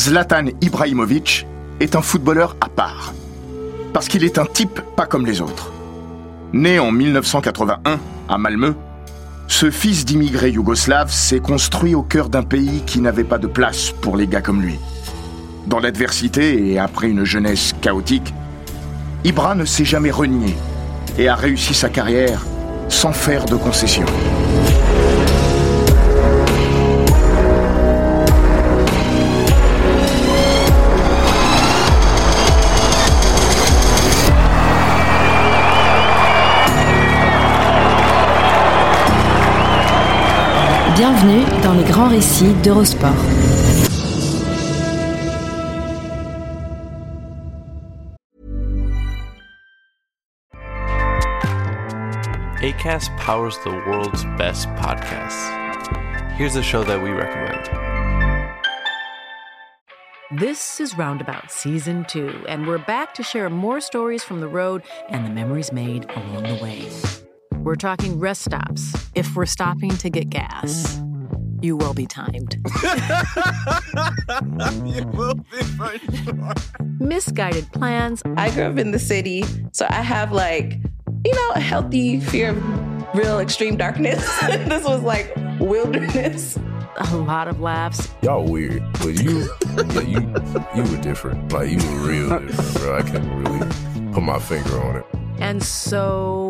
Zlatan Ibrahimovic est un footballeur à part. Parce qu'il est un type pas comme les autres. Né en 1981 à Malmö, ce fils d'immigrés yougoslaves s'est construit au cœur d'un pays qui n'avait pas de place pour les gars comme lui. Dans l'adversité et après une jeunesse chaotique, Ibra ne s'est jamais renié et a réussi sa carrière sans faire de concessions. Bienvenue dans les grands récits d'Eurosport. ACAST powers the world's best podcasts. Here's a show that we recommend. This is Roundabout Season 2, and we're back to share more stories from the road and the memories made along the way. We're talking rest stops if we're stopping to get gas. You will be timed. you will be for sure. Misguided plans. I grew up in the city, so I have like, you know, a healthy fear of real extreme darkness. this was like wilderness. A lot of laughs. Y'all weird, but you, yeah, you, you were different. Like you were real different, bro. I can't really put my finger on it. And so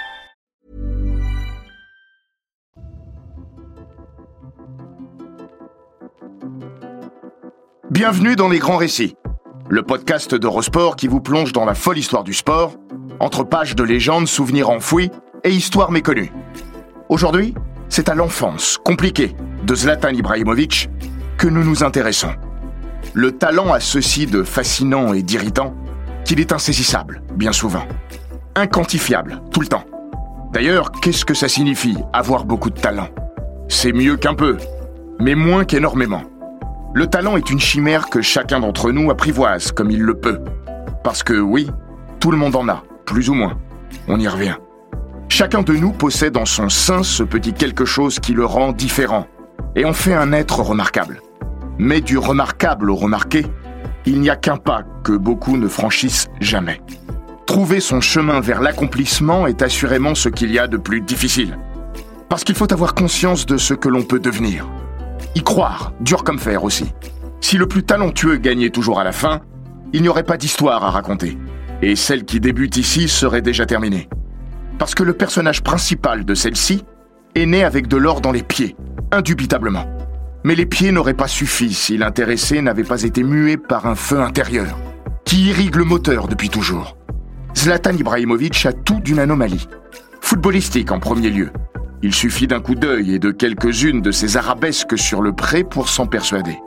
Bienvenue dans Les Grands Récits, le podcast d'Eurosport qui vous plonge dans la folle histoire du sport, entre pages de légendes, souvenirs enfouis et histoires méconnues. Aujourd'hui, c'est à l'enfance compliquée de Zlatan Ibrahimovic que nous nous intéressons. Le talent a ceci de fascinant et d'irritant qu'il est insaisissable, bien souvent. Inquantifiable, tout le temps. D'ailleurs, qu'est-ce que ça signifie, avoir beaucoup de talent? C'est mieux qu'un peu, mais moins qu'énormément. Le talent est une chimère que chacun d'entre nous apprivoise comme il le peut. Parce que oui, tout le monde en a, plus ou moins. On y revient. Chacun de nous possède en son sein ce petit quelque chose qui le rend différent et en fait un être remarquable. Mais du remarquable au remarqué, il n'y a qu'un pas que beaucoup ne franchissent jamais. Trouver son chemin vers l'accomplissement est assurément ce qu'il y a de plus difficile. Parce qu'il faut avoir conscience de ce que l'on peut devenir. Y croire, dur comme fer aussi. Si le plus talentueux gagnait toujours à la fin, il n'y aurait pas d'histoire à raconter. Et celle qui débute ici serait déjà terminée. Parce que le personnage principal de celle-ci est né avec de l'or dans les pieds, indubitablement. Mais les pieds n'auraient pas suffi si l'intéressé n'avait pas été mué par un feu intérieur, qui irrigue le moteur depuis toujours. Zlatan Ibrahimovic a tout d'une anomalie. Footballistique en premier lieu, il suffit d'un coup d'œil et de quelques-unes de ces arabesques sur le pré pour s'en persuader.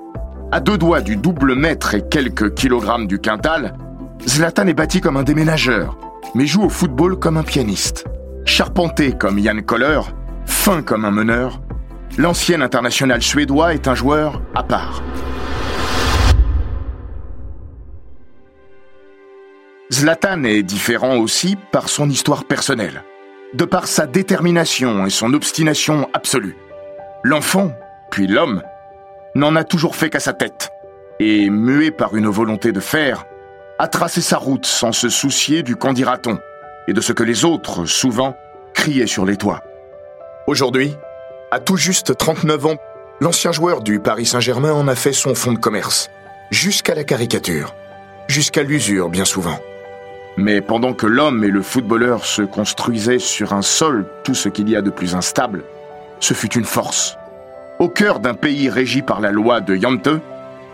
À deux doigts du double mètre et quelques kilogrammes du quintal, Zlatan est bâti comme un déménageur, mais joue au football comme un pianiste. Charpenté comme Jan Koller, fin comme un meneur, l'ancien international suédois est un joueur à part. Zlatan est différent aussi par son histoire personnelle de par sa détermination et son obstination absolue. L'enfant, puis l'homme, n'en a toujours fait qu'à sa tête, et, mué par une volonté de faire, a tracé sa route sans se soucier du qu'en dira-t-on, et de ce que les autres, souvent, criaient sur les toits. Aujourd'hui, à tout juste 39 ans, l'ancien joueur du Paris Saint-Germain en a fait son fonds de commerce, jusqu'à la caricature, jusqu'à l'usure bien souvent. Mais pendant que l'homme et le footballeur se construisaient sur un sol tout ce qu'il y a de plus instable, ce fut une force. Au cœur d'un pays régi par la loi de Yante,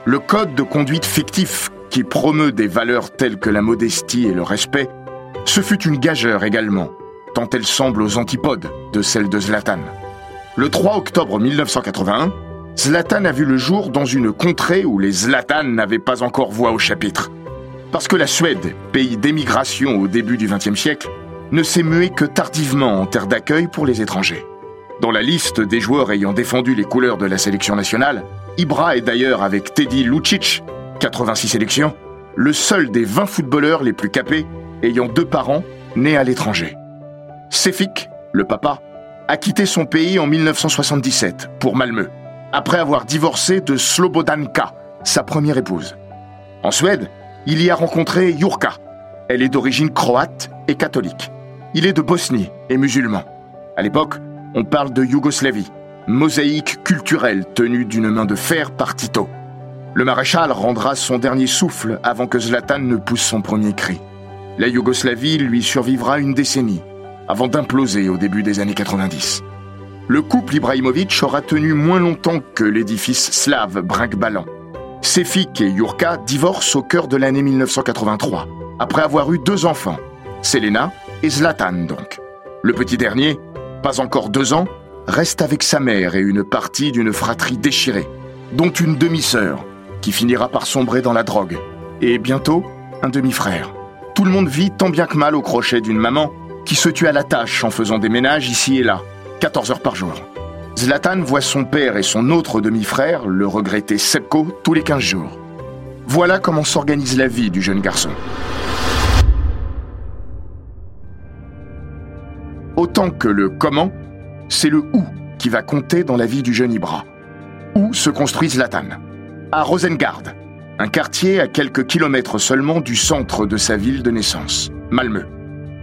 le code de conduite fictif qui promeut des valeurs telles que la modestie et le respect, ce fut une gageure également, tant elle semble aux antipodes de celle de Zlatan. Le 3 octobre 1981, Zlatan a vu le jour dans une contrée où les Zlatan n'avaient pas encore voix au chapitre. Parce que la Suède, pays d'émigration au début du XXe siècle, ne s'est muée que tardivement en terre d'accueil pour les étrangers. Dans la liste des joueurs ayant défendu les couleurs de la sélection nationale, Ibra est d'ailleurs avec Teddy Lucic, 86 sélections, le seul des 20 footballeurs les plus capés ayant deux parents nés à l'étranger. Sefik, le papa, a quitté son pays en 1977 pour Malmö, après avoir divorcé de Slobodanka, sa première épouse. En Suède, il y a rencontré Jurka. Elle est d'origine croate et catholique. Il est de Bosnie et musulman. À l'époque, on parle de Yougoslavie, mosaïque culturelle tenue d'une main de fer par Tito. Le maréchal rendra son dernier souffle avant que Zlatan ne pousse son premier cri. La Yougoslavie lui survivra une décennie, avant d'imploser au début des années 90. Le couple Ibrahimovic aura tenu moins longtemps que l'édifice slave brinque-ballant. Sefik et Yurka divorcent au cœur de l'année 1983, après avoir eu deux enfants, Selena et Zlatan donc. Le petit dernier, pas encore deux ans, reste avec sa mère et une partie d'une fratrie déchirée, dont une demi-sœur, qui finira par sombrer dans la drogue, et bientôt un demi-frère. Tout le monde vit tant bien que mal au crochet d'une maman qui se tue à la tâche en faisant des ménages ici et là, 14 heures par jour. Zlatan voit son père et son autre demi-frère, le regretté Sepko, tous les 15 jours. Voilà comment s'organise la vie du jeune garçon. Autant que le comment, c'est le où qui va compter dans la vie du jeune Ibra. Où se construit Zlatan? À Rosengard, un quartier à quelques kilomètres seulement du centre de sa ville de naissance, Malmö.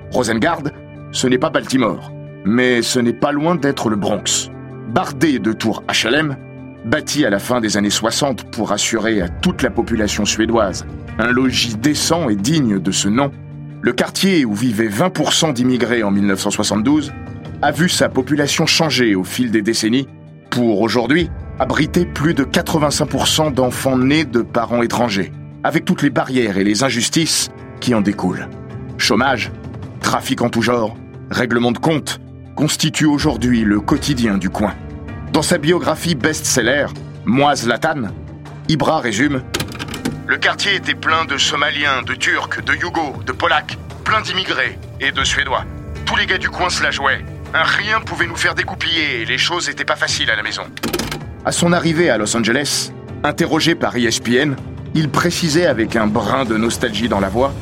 Rosengard, ce n'est pas Baltimore, mais ce n'est pas loin d'être le Bronx. Bardé de tours HLM, bâti à la fin des années 60 pour assurer à toute la population suédoise un logis décent et digne de ce nom, le quartier où vivaient 20% d'immigrés en 1972 a vu sa population changer au fil des décennies pour aujourd'hui abriter plus de 85% d'enfants nés de parents étrangers, avec toutes les barrières et les injustices qui en découlent. Chômage, trafic en tout genre, règlement de compte, constituent aujourd'hui le quotidien du coin. Dans sa biographie best-seller, Moi Zlatan, Ibra résume Le quartier était plein de Somaliens, de Turcs, de Yougos, de Polacs, plein d'immigrés et de Suédois. Tous les gars du coin se la jouaient. Un rien pouvait nous faire découpiller et les choses étaient pas faciles à la maison. À son arrivée à Los Angeles, interrogé par ESPN, il précisait avec un brin de nostalgie dans la voix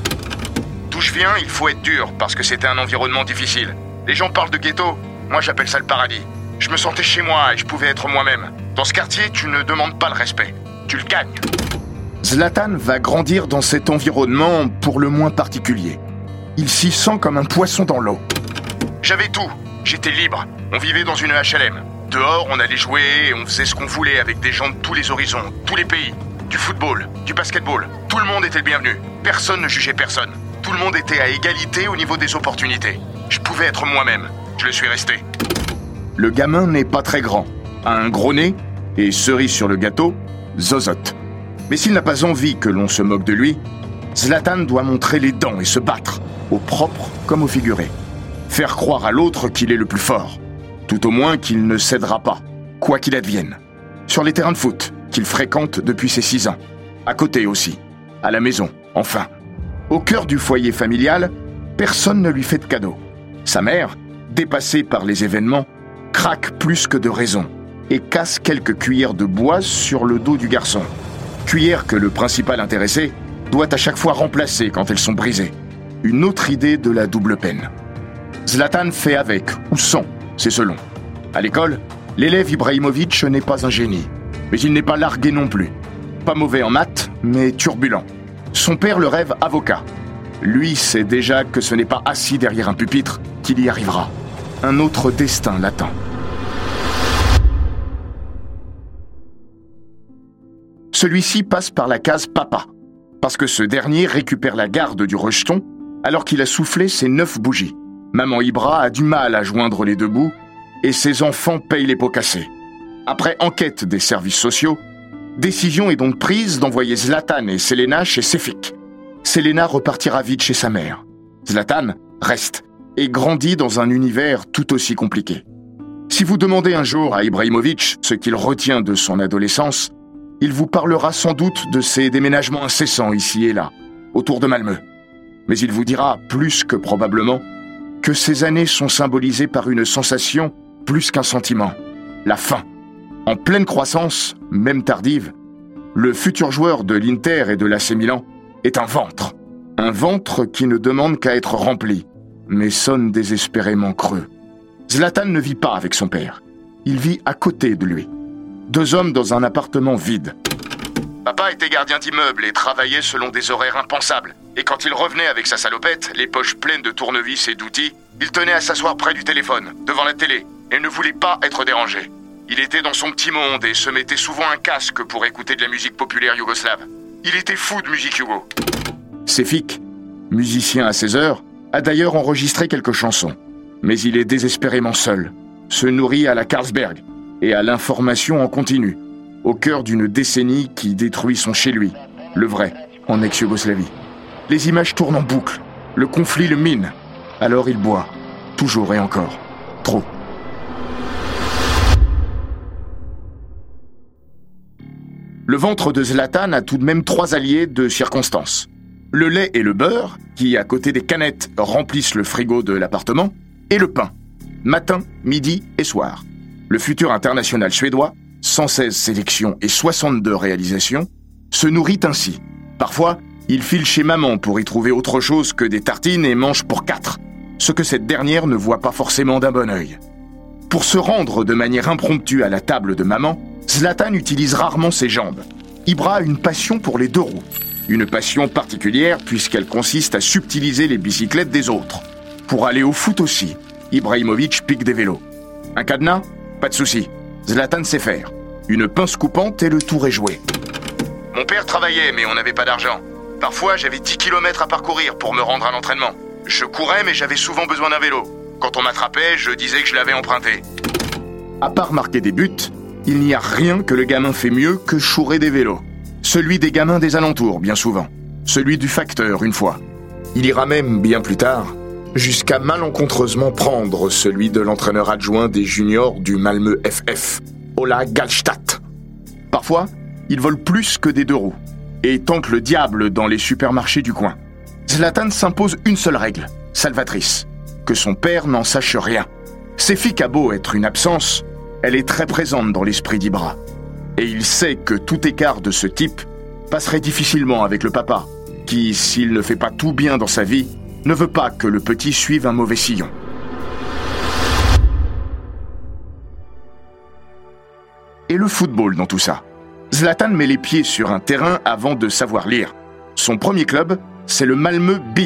D'où je viens, il faut être dur parce que c'était un environnement difficile. Les gens parlent de ghetto, moi j'appelle ça le paradis. Je me sentais chez moi et je pouvais être moi-même. Dans ce quartier, tu ne demandes pas le respect, tu le gagnes. Zlatan va grandir dans cet environnement pour le moins particulier. Il s'y sent comme un poisson dans l'eau. J'avais tout, j'étais libre, on vivait dans une HLM. Dehors, on allait jouer et on faisait ce qu'on voulait avec des gens de tous les horizons, tous les pays. Du football, du basketball. Tout le monde était le bienvenu. Personne ne jugeait personne. Tout le monde était à égalité au niveau des opportunités. Je pouvais être moi-même. Je le suis resté. Le gamin n'est pas très grand, a un gros nez et cerise sur le gâteau, zozote. Mais s'il n'a pas envie que l'on se moque de lui, Zlatan doit montrer les dents et se battre, au propre comme au figuré. Faire croire à l'autre qu'il est le plus fort. Tout au moins qu'il ne cédera pas, quoi qu'il advienne. Sur les terrains de foot, qu'il fréquente depuis ses six ans. À côté aussi. À la maison, enfin. Au cœur du foyer familial, personne ne lui fait de cadeau. Sa mère, dépassée par les événements, craque plus que de raison et casse quelques cuillères de bois sur le dos du garçon. Cuillères que le principal intéressé doit à chaque fois remplacer quand elles sont brisées. Une autre idée de la double peine. Zlatan fait avec ou sans c'est selon. À l'école, l'élève Ibrahimovic n'est pas un génie, mais il n'est pas largué non plus. Pas mauvais en maths, mais turbulent. Son père le rêve avocat. Lui sait déjà que ce n'est pas assis derrière un pupitre qu'il y arrivera. Un autre destin l'attend. Celui-ci passe par la case papa, parce que ce dernier récupère la garde du rejeton alors qu'il a soufflé ses neuf bougies. Maman Ibra a du mal à joindre les deux bouts et ses enfants payent les pots cassés. Après enquête des services sociaux, décision est donc prise d'envoyer Zlatan et Selena chez Sefik. Selena repartira vite chez sa mère. Zlatan reste et grandit dans un univers tout aussi compliqué. Si vous demandez un jour à Ibrahimovic ce qu'il retient de son adolescence, il vous parlera sans doute de ses déménagements incessants ici et là, autour de Malmö. Mais il vous dira, plus que probablement, que ces années sont symbolisées par une sensation plus qu'un sentiment, la faim. En pleine croissance, même tardive, le futur joueur de l'Inter et de l'AC Milan est un ventre. Un ventre qui ne demande qu'à être rempli, mais sonne désespérément creux. Zlatan ne vit pas avec son père. Il vit à côté de lui. Deux hommes dans un appartement vide. Papa était gardien d'immeuble et travaillait selon des horaires impensables. Et quand il revenait avec sa salopette, les poches pleines de tournevis et d'outils, il tenait à s'asseoir près du téléphone, devant la télé, et ne voulait pas être dérangé. Il était dans son petit monde et se mettait souvent un casque pour écouter de la musique populaire yougoslave. Il était fou de musique Hugo. Sefik, musicien à 16 heures, a d'ailleurs enregistré quelques chansons. Mais il est désespérément seul, se nourrit à la Carlsberg et à l'information en continu, au cœur d'une décennie qui détruit son chez lui, le vrai, en ex-Yougoslavie. Les images tournent en boucle, le conflit le mine. Alors il boit, toujours et encore, trop. Le ventre de Zlatan a tout de même trois alliés de circonstance. Le lait et le beurre, qui à côté des canettes remplissent le frigo de l'appartement, et le pain, matin, midi et soir. Le futur international suédois 116 sélections et 62 réalisations, se nourrit ainsi. Parfois, il file chez maman pour y trouver autre chose que des tartines et mange pour quatre, ce que cette dernière ne voit pas forcément d'un bon œil. Pour se rendre de manière impromptue à la table de maman, Zlatan utilise rarement ses jambes. Ibra a une passion pour les deux roues. Une passion particulière puisqu'elle consiste à subtiliser les bicyclettes des autres. Pour aller au foot aussi, Ibrahimovic pique des vélos. Un cadenas? Pas de souci. Zlatan sait faire. Une pince coupante et le tour est joué. Mon père travaillait, mais on n'avait pas d'argent. Parfois, j'avais 10 km à parcourir pour me rendre à l'entraînement. Je courais, mais j'avais souvent besoin d'un vélo. Quand on m'attrapait, je disais que je l'avais emprunté. À part marquer des buts, il n'y a rien que le gamin fait mieux que chourer des vélos. Celui des gamins des alentours, bien souvent. Celui du facteur, une fois. Il ira même, bien plus tard, jusqu'à malencontreusement prendre celui de l'entraîneur adjoint des juniors du Malmö FF, Ola Galstadt. Parfois, il vole plus que des deux roues et tente le diable dans les supermarchés du coin. Zlatan s'impose une seule règle, salvatrice, que son père n'en sache rien. A beau être une absence, elle est très présente dans l'esprit d'Ibra. Et il sait que tout écart de ce type passerait difficilement avec le papa, qui, s'il ne fait pas tout bien dans sa vie, ne veut pas que le petit suive un mauvais sillon. Et le football dans tout ça? Zlatan met les pieds sur un terrain avant de savoir lire. Son premier club, c'est le Malmö B,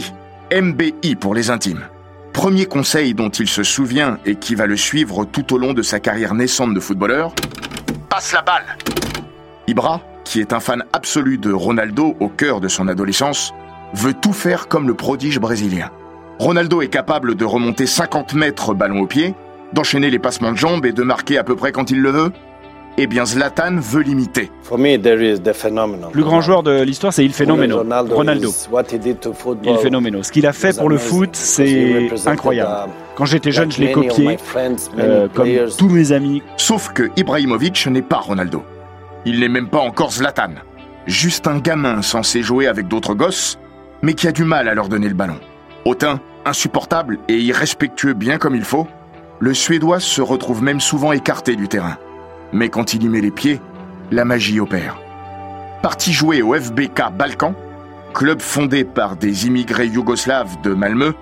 MBI pour les intimes. Premier conseil dont il se souvient et qui va le suivre tout au long de sa carrière naissante de footballeur, passe la balle. Ibra, qui est un fan absolu de Ronaldo au cœur de son adolescence, veut tout faire comme le prodige brésilien. Ronaldo est capable de remonter 50 mètres ballon au pied, d'enchaîner les passements de jambes et de marquer à peu près quand il le veut eh bien Zlatan veut l'imiter. Le plus grand joueur de l'histoire, c'est Il Fenomeno, Ronaldo. Il Fenomeno. Ce qu'il a fait pour le foot, c'est incroyable. Quand j'étais jeune, je l'ai copié, euh, comme tous mes amis. Sauf que Ibrahimovic n'est pas Ronaldo. Il n'est même pas encore Zlatan. Juste un gamin censé jouer avec d'autres gosses, mais qui a du mal à leur donner le ballon. Hautain, insupportable et irrespectueux bien comme il faut, le Suédois se retrouve même souvent écarté du terrain. Mais quand il y met les pieds, la magie opère. Parti jouer au FBK Balkan, club fondé par des immigrés yougoslaves de Malmö,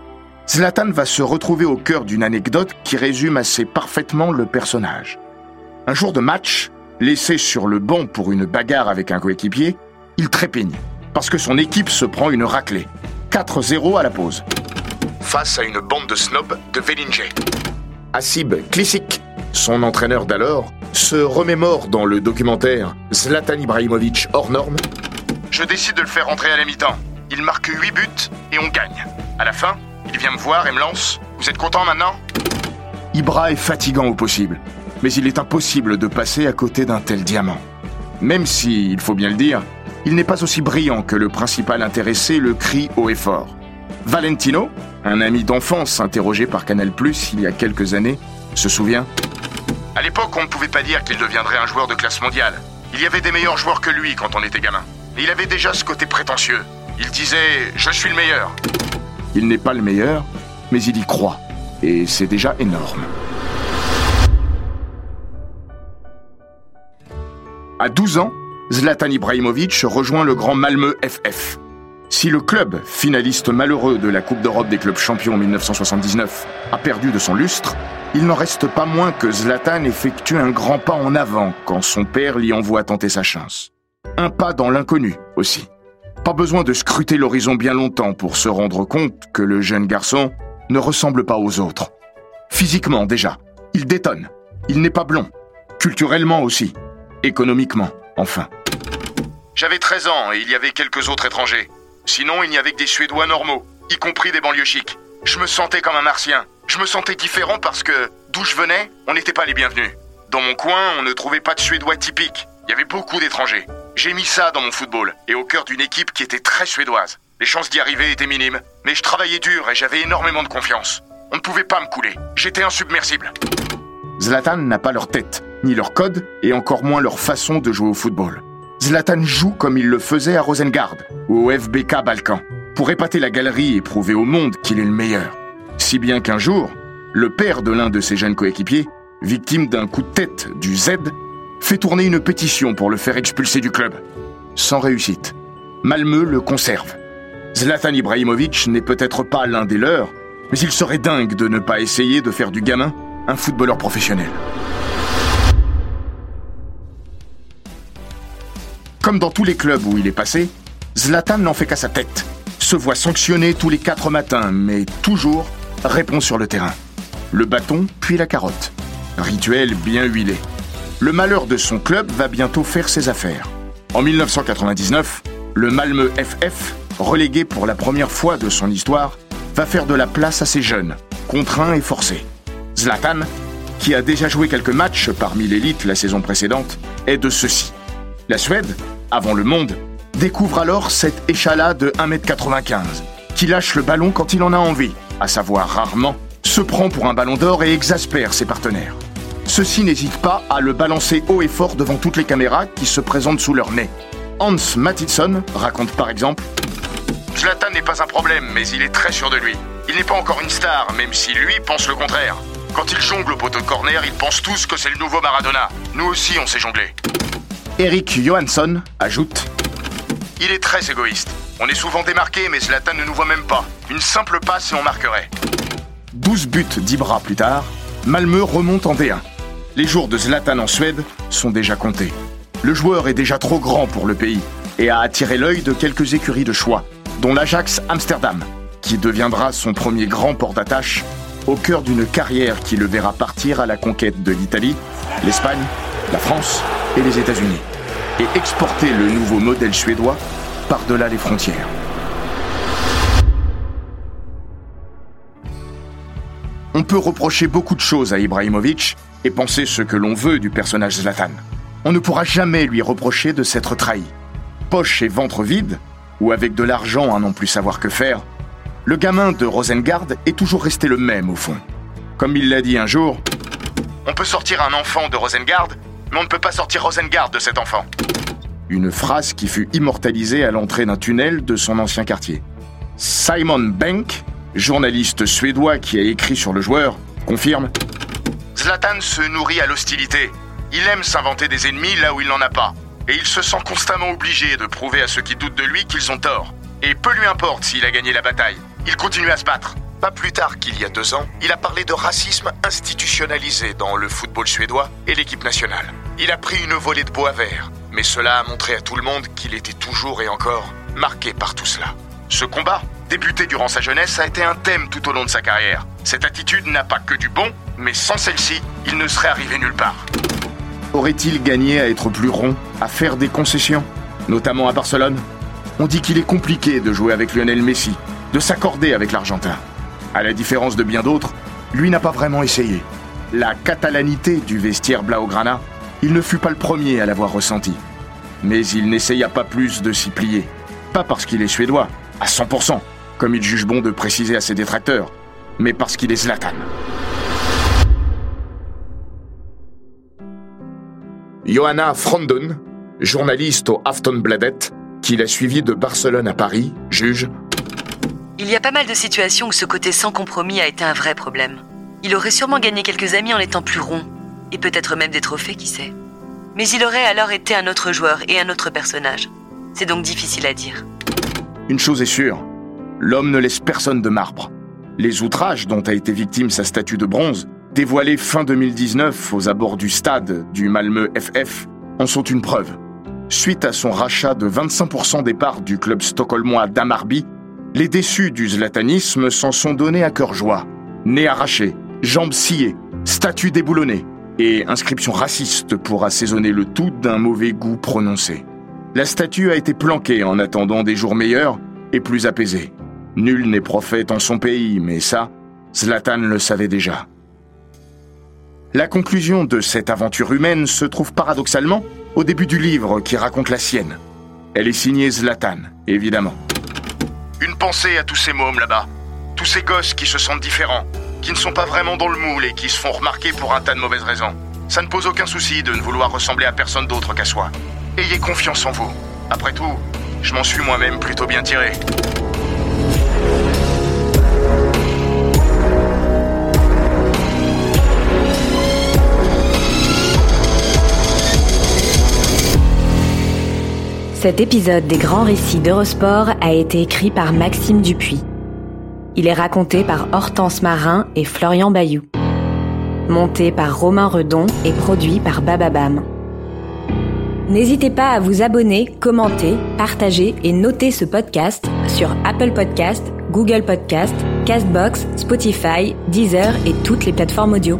Zlatan va se retrouver au cœur d'une anecdote qui résume assez parfaitement le personnage. Un jour de match, laissé sur le banc pour une bagarre avec un coéquipier, il trépigne parce que son équipe se prend une raclée. 4-0 à la pause. Face à une bande de snobs de Velinje. Asib Klisik, son entraîneur d'alors, se remémore dans le documentaire Zlatan Ibrahimovic hors norme. Je décide de le faire rentrer à la mi-temps. Il marque 8 buts et on gagne. À la fin, il vient me voir et me lance. Vous êtes content maintenant? Ibra est fatigant au possible, mais il est impossible de passer à côté d'un tel diamant. Même si, il faut bien le dire, il n'est pas aussi brillant que le principal intéressé le crie haut et fort. Valentino, un ami d'enfance interrogé par Canal ⁇ il y a quelques années, se souvient à l'époque, on ne pouvait pas dire qu'il deviendrait un joueur de classe mondiale. Il y avait des meilleurs joueurs que lui quand on était gamin. Et il avait déjà ce côté prétentieux. Il disait Je suis le meilleur. Il n'est pas le meilleur, mais il y croit. Et c'est déjà énorme. À 12 ans, Zlatan Ibrahimovic rejoint le grand Malmö FF. Si le club, finaliste malheureux de la Coupe d'Europe des clubs champions en 1979, a perdu de son lustre, il n'en reste pas moins que Zlatan effectue un grand pas en avant quand son père l'y envoie tenter sa chance. Un pas dans l'inconnu aussi. Pas besoin de scruter l'horizon bien longtemps pour se rendre compte que le jeune garçon ne ressemble pas aux autres. Physiquement déjà, il détonne. Il n'est pas blond. Culturellement aussi. Économiquement, enfin. J'avais 13 ans et il y avait quelques autres étrangers. Sinon, il n'y avait que des Suédois normaux, y compris des banlieues chics. Je me sentais comme un martien. Je me sentais différent parce que, d'où je venais, on n'était pas les bienvenus. Dans mon coin, on ne trouvait pas de Suédois typiques. Il y avait beaucoup d'étrangers. J'ai mis ça dans mon football, et au cœur d'une équipe qui était très suédoise. Les chances d'y arriver étaient minimes, mais je travaillais dur et j'avais énormément de confiance. On ne pouvait pas me couler. J'étais insubmersible. Zlatan n'a pas leur tête, ni leur code, et encore moins leur façon de jouer au football. Zlatan joue comme il le faisait à Rosengard au FBK Balkan, pour épater la galerie et prouver au monde qu'il est le meilleur. Si bien qu'un jour, le père de l'un de ses jeunes coéquipiers, victime d'un coup de tête du Z, fait tourner une pétition pour le faire expulser du club. Sans réussite. Malmö le conserve. Zlatan Ibrahimovic n'est peut-être pas l'un des leurs, mais il serait dingue de ne pas essayer de faire du gamin un footballeur professionnel. Comme dans tous les clubs où il est passé, Zlatan n'en fait qu'à sa tête. Se voit sanctionné tous les quatre matins, mais toujours répond sur le terrain. Le bâton, puis la carotte. Rituel bien huilé. Le malheur de son club va bientôt faire ses affaires. En 1999, le Malmö FF, relégué pour la première fois de son histoire, va faire de la place à ses jeunes, contraints et forcés. Zlatan, qui a déjà joué quelques matchs parmi l'élite la saison précédente, est de ceux-ci. La Suède, avant le monde, découvre alors cet échalas de 1m95, qui lâche le ballon quand il en a envie, à savoir rarement, se prend pour un ballon d'or et exaspère ses partenaires. Ceux-ci n'hésitent pas à le balancer haut et fort devant toutes les caméras qui se présentent sous leur nez. Hans Mattisson raconte par exemple Zlatan n'est pas un problème, mais il est très sûr de lui. Il n'est pas encore une star, même si lui pense le contraire. Quand il jongle au poteau de corner, ils pensent tous que c'est le nouveau Maradona. Nous aussi, on sait jongler. Eric Johansson ajoute Il est très égoïste. On est souvent démarqué, mais Zlatan ne nous voit même pas. Une simple passe et on marquerait. 12 buts d'Ibra plus tard, Malmö remonte en D1. Les jours de Zlatan en Suède sont déjà comptés. Le joueur est déjà trop grand pour le pays et a attiré l'œil de quelques écuries de choix, dont l'Ajax Amsterdam, qui deviendra son premier grand port d'attache au cœur d'une carrière qui le verra partir à la conquête de l'Italie, l'Espagne, la France et les États-Unis, et exporter le nouveau modèle suédois par-delà les frontières. On peut reprocher beaucoup de choses à Ibrahimovic et penser ce que l'on veut du personnage Zlatan. On ne pourra jamais lui reprocher de s'être trahi. Poche et ventre vide, ou avec de l'argent à non plus savoir que faire, le gamin de Rosengard est toujours resté le même au fond. Comme il l'a dit un jour, on peut sortir un enfant de Rosengard, mais on ne peut pas sortir Rosengard de cet enfant. Une phrase qui fut immortalisée à l'entrée d'un tunnel de son ancien quartier. Simon Bank, journaliste suédois qui a écrit sur le joueur, confirme Zlatan se nourrit à l'hostilité. Il aime s'inventer des ennemis là où il n'en a pas. Et il se sent constamment obligé de prouver à ceux qui doutent de lui qu'ils ont tort. Et peu lui importe s'il a gagné la bataille. Il continue à se battre. Pas plus tard qu'il y a deux ans, il a parlé de racisme institutionnalisé dans le football suédois et l'équipe nationale. Il a pris une volée de bois vert, mais cela a montré à tout le monde qu'il était toujours et encore marqué par tout cela. Ce combat, débuté durant sa jeunesse, a été un thème tout au long de sa carrière. Cette attitude n'a pas que du bon, mais sans celle-ci, il ne serait arrivé nulle part. Aurait-il gagné à être plus rond, à faire des concessions, notamment à Barcelone? On dit qu'il est compliqué de jouer avec Lionel Messi, de s'accorder avec l'Argentin. À la différence de bien d'autres, lui n'a pas vraiment essayé. La catalanité du vestiaire Blaugrana, il ne fut pas le premier à l'avoir ressenti. Mais il n'essaya pas plus de s'y plier. Pas parce qu'il est suédois, à 100%, comme il juge bon de préciser à ses détracteurs, mais parce qu'il est Zlatan. Johanna Frondon, journaliste au Aftonbladet, qui l'a suivi de Barcelone à Paris, juge Il y a pas mal de situations où ce côté sans compromis a été un vrai problème. Il aurait sûrement gagné quelques amis en étant plus rond, et peut-être même des trophées, qui sait. Mais il aurait alors été un autre joueur et un autre personnage. C'est donc difficile à dire. Une chose est sûre, l'homme ne laisse personne de marbre. Les outrages dont a été victime sa statue de bronze, dévoilée fin 2019 aux abords du stade du Malmö FF, en sont une preuve. Suite à son rachat de 25% des parts du club stockholmois d'Amarby, les déçus du zlatanisme s'en sont donnés à cœur joie. Nez arraché, jambes sciées, statue déboulonnée et inscription raciste pour assaisonner le tout d'un mauvais goût prononcé. La statue a été planquée en attendant des jours meilleurs et plus apaisés. Nul n'est prophète en son pays, mais ça, Zlatan le savait déjà. La conclusion de cette aventure humaine se trouve paradoxalement au début du livre qui raconte la sienne. Elle est signée Zlatan, évidemment. Une pensée à tous ces mômes là-bas, tous ces gosses qui se sentent différents, qui ne sont pas vraiment dans le moule et qui se font remarquer pour un tas de mauvaises raisons. Ça ne pose aucun souci de ne vouloir ressembler à personne d'autre qu'à soi. Ayez confiance en vous. Après tout, je m'en suis moi-même plutôt bien tiré. Cet épisode des grands récits d'Eurosport a été écrit par Maxime Dupuis. Il est raconté par Hortense Marin et Florian Bayou. Monté par Romain Redon et produit par Bababam. N'hésitez pas à vous abonner, commenter, partager et noter ce podcast sur Apple Podcast, Google Podcast, Castbox, Spotify, Deezer et toutes les plateformes audio.